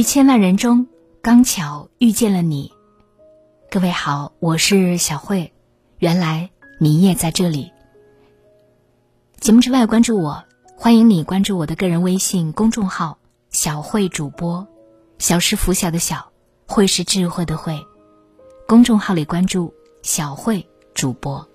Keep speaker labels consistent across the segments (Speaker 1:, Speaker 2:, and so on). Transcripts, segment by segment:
Speaker 1: 于千万人中，刚巧遇见了你。各位好，我是小慧。原来你也在这里。节目之外，关注我，欢迎你关注我的个人微信公众号“小慧主播”。小是拂晓的小，慧是智慧的慧。公众号里关注“小慧主播”。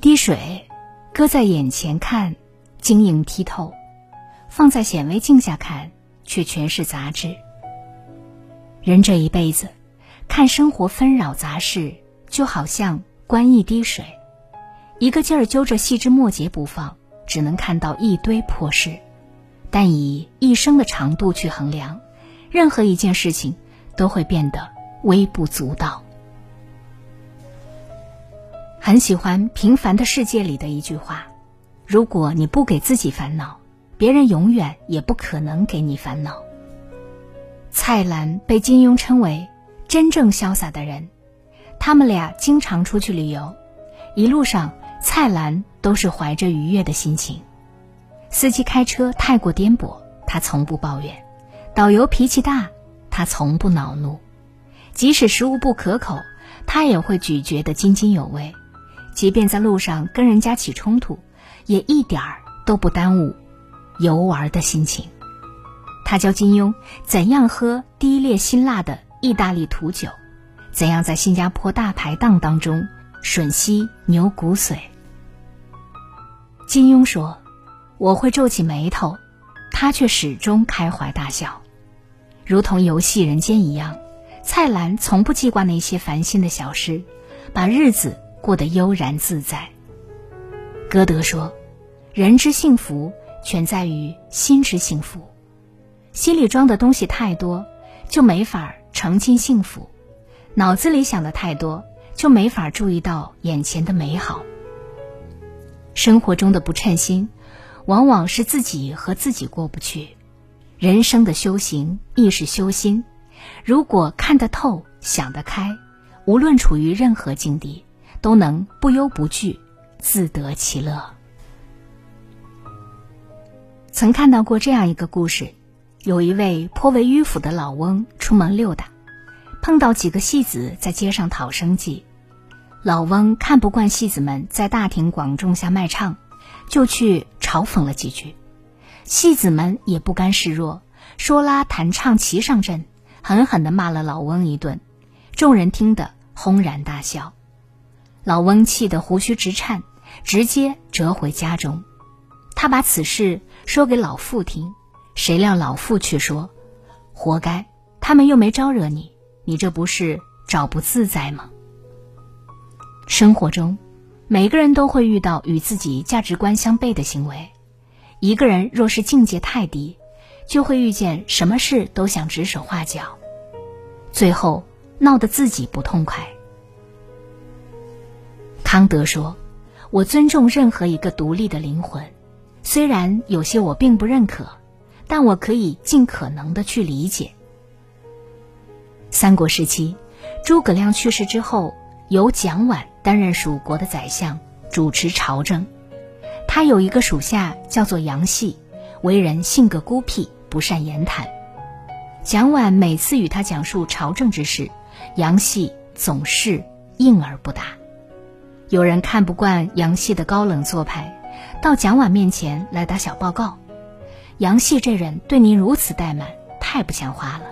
Speaker 1: 滴水，搁在眼前看，晶莹剔透；放在显微镜下看，却全是杂质。人这一辈子，看生活纷扰杂事，就好像观一滴水，一个劲儿揪着细枝末节不放，只能看到一堆破事。但以一生的长度去衡量，任何一件事情都会变得微不足道。很喜欢《平凡的世界》里的一句话：“如果你不给自己烦恼，别人永远也不可能给你烦恼。”蔡澜被金庸称为真正潇洒的人，他们俩经常出去旅游，一路上蔡澜都是怀着愉悦的心情。司机开车太过颠簸，他从不抱怨；导游脾气大，他从不恼怒；即使食物不可口，他也会咀嚼得津津有味。即便在路上跟人家起冲突，也一点儿都不耽误游玩的心情。他教金庸怎样喝低劣辛辣的意大利土酒，怎样在新加坡大排档当中吮吸牛骨髓。金庸说：“我会皱起眉头，他却始终开怀大笑，如同游戏人间一样。”蔡澜从不记挂那些烦心的小事，把日子。过得悠然自在。歌德说：“人之幸福，全在于心之幸福。心里装的东西太多，就没法澄清幸福；脑子里想的太多，就没法注意到眼前的美好。生活中的不称心，往往是自己和自己过不去。人生的修行亦是修心。如果看得透，想得开，无论处于任何境地。”都能不忧不惧，自得其乐。曾看到过这样一个故事：有一位颇为迂腐的老翁出门溜达，碰到几个戏子在街上讨生计。老翁看不惯戏子们在大庭广众下卖唱，就去嘲讽了几句。戏子们也不甘示弱，说拉弹唱齐上阵，狠狠地骂了老翁一顿。众人听得轰然大笑。老翁气得胡须直颤，直接折回家中。他把此事说给老妇听，谁料老妇却说：“活该，他们又没招惹你，你这不是找不自在吗？”生活中，每个人都会遇到与自己价值观相悖的行为。一个人若是境界太低，就会遇见什么事都想指手画脚，最后闹得自己不痛快。康德说：“我尊重任何一个独立的灵魂，虽然有些我并不认可，但我可以尽可能的去理解。”三国时期，诸葛亮去世之后，由蒋琬担任蜀国的宰相，主持朝政。他有一个属下叫做杨戏，为人性格孤僻，不善言谈。蒋琬每次与他讲述朝政之事，杨戏总是应而不答。有人看不惯杨戏的高冷做派，到蒋琬面前来打小报告。杨戏这人对您如此怠慢，太不像话了。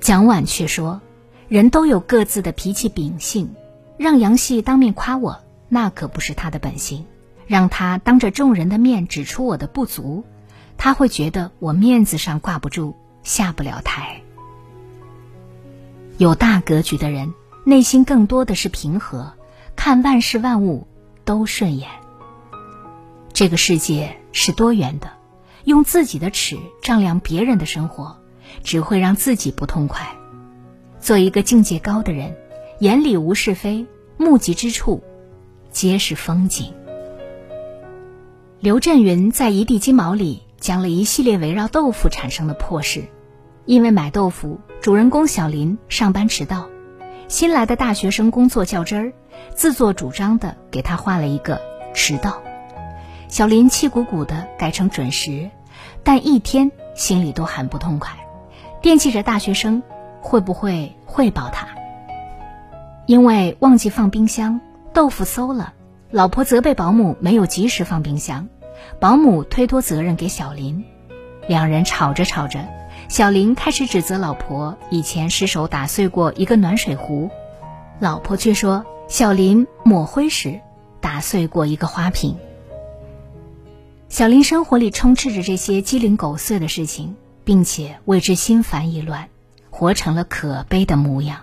Speaker 1: 蒋琬却说：“人都有各自的脾气秉性，让杨戏当面夸我，那可不是他的本性。让他当着众人的面指出我的不足，他会觉得我面子上挂不住，下不了台。有大格局的人，内心更多的是平和。”看万事万物都顺眼。这个世界是多元的，用自己的尺丈量别人的生活，只会让自己不痛快。做一个境界高的人，眼里无是非，目及之处皆是风景。刘震云在《一地鸡毛》里讲了一系列围绕豆腐产生的破事，因为买豆腐，主人公小林上班迟到，新来的大学生工作较真儿，自作主张的给他画了一个迟到。小林气鼓鼓的改成准时，但一天心里都很不痛快，惦记着大学生会不会汇报他。因为忘记放冰箱，豆腐馊了，老婆责备保姆没有及时放冰箱，保姆推脱责任给小林，两人吵着吵着，小林开始指责老婆以前失手打碎过一个暖水壶，老婆却说小林抹灰时打碎过一个花瓶。小林生活里充斥着这些鸡零狗碎的事情，并且为之心烦意乱，活成了可悲的模样。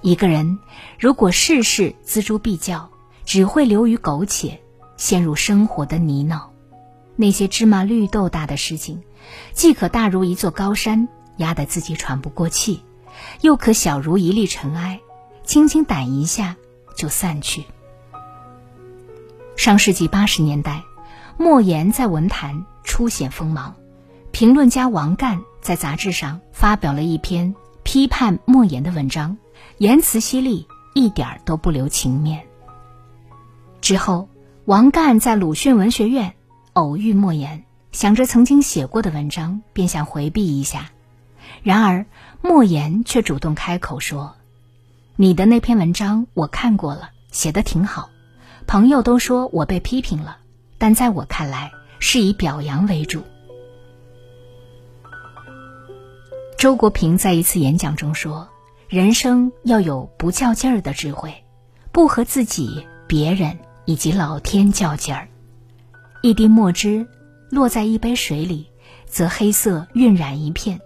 Speaker 1: 一个人如果事事锱铢必较，只会流于苟且，陷入生活的泥淖。那些芝麻绿豆大的事情，既可大如一座高山，压得自己喘不过气，又可小如一粒尘埃，轻轻掸一下就散去。上世纪八十年代。莫言在文坛初显锋芒，评论家王干在杂志上发表了一篇批判莫言的文章，言辞犀利，一点儿都不留情面。之后，王干在鲁迅文学院偶遇莫言，想着曾经写过的文章，便想回避一下，然而莫言却主动开口说：“你的那篇文章我看过了，写的挺好，朋友都说我被批评了。”但在我看来，是以表扬为主。周国平在一次演讲中说：“人生要有不较劲儿的智慧，不和自己、别人以及老天较劲儿。一滴墨汁落在一杯水里，则黑色晕染一片；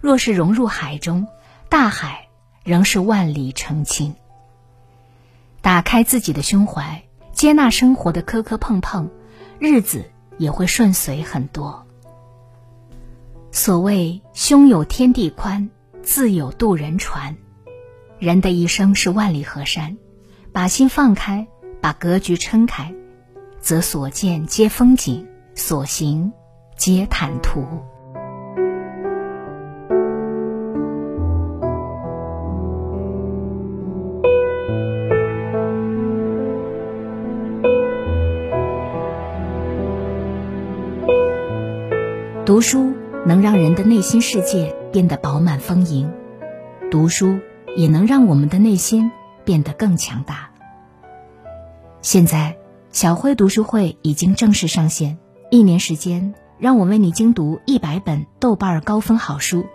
Speaker 1: 若是融入海中，大海仍是万里澄清。打开自己的胸怀，接纳生活的磕磕碰碰。”日子也会顺遂很多。所谓“胸有天地宽，自有渡人船”，人的一生是万里河山，把心放开，把格局撑开，则所见皆风景，所行皆坦途。读书能让人的内心世界变得饱满丰盈，读书也能让我们的内心变得更强大。现在，小辉读书会已经正式上线，一年时间，让我为你精读一百本豆瓣高分好书，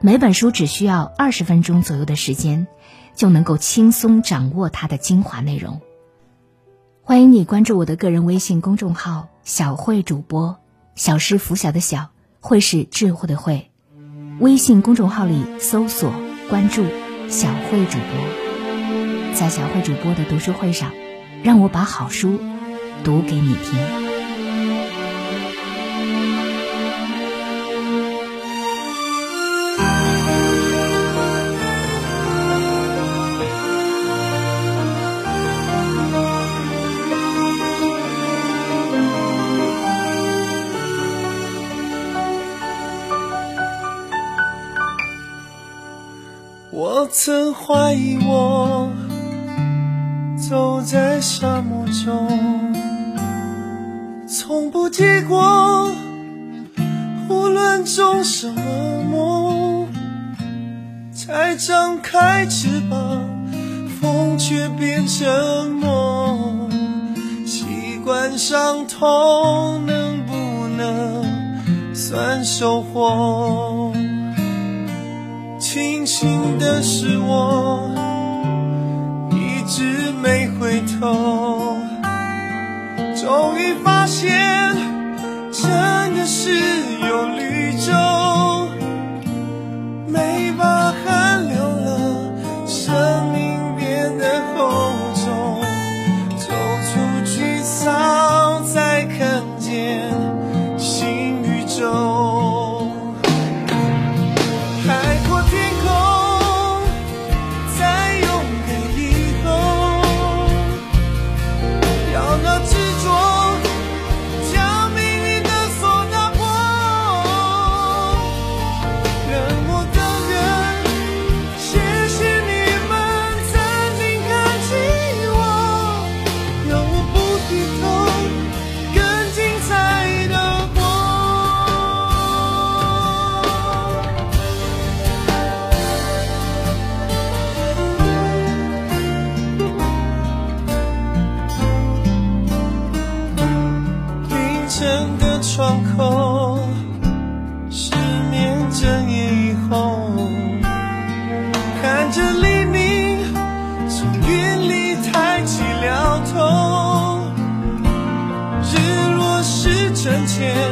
Speaker 1: 每本书只需要二十分钟左右的时间，就能够轻松掌握它的精华内容。欢迎你关注我的个人微信公众号“小慧主播”。小是拂晓的小，慧是智慧的慧。微信公众号里搜索关注小慧主播，在小慧主播的读书会上，让我把好书读给你听。
Speaker 2: 我曾怀疑，我走在沙漠中，从不结果。无论种什么梦，才张开翅膀，风却变成梦。习惯伤痛，能不能算收获？庆幸的是，我一直没回头。终于发现，真的是整个窗口，失眠整夜以后，看着黎明，从云里抬起了头，日落是真切。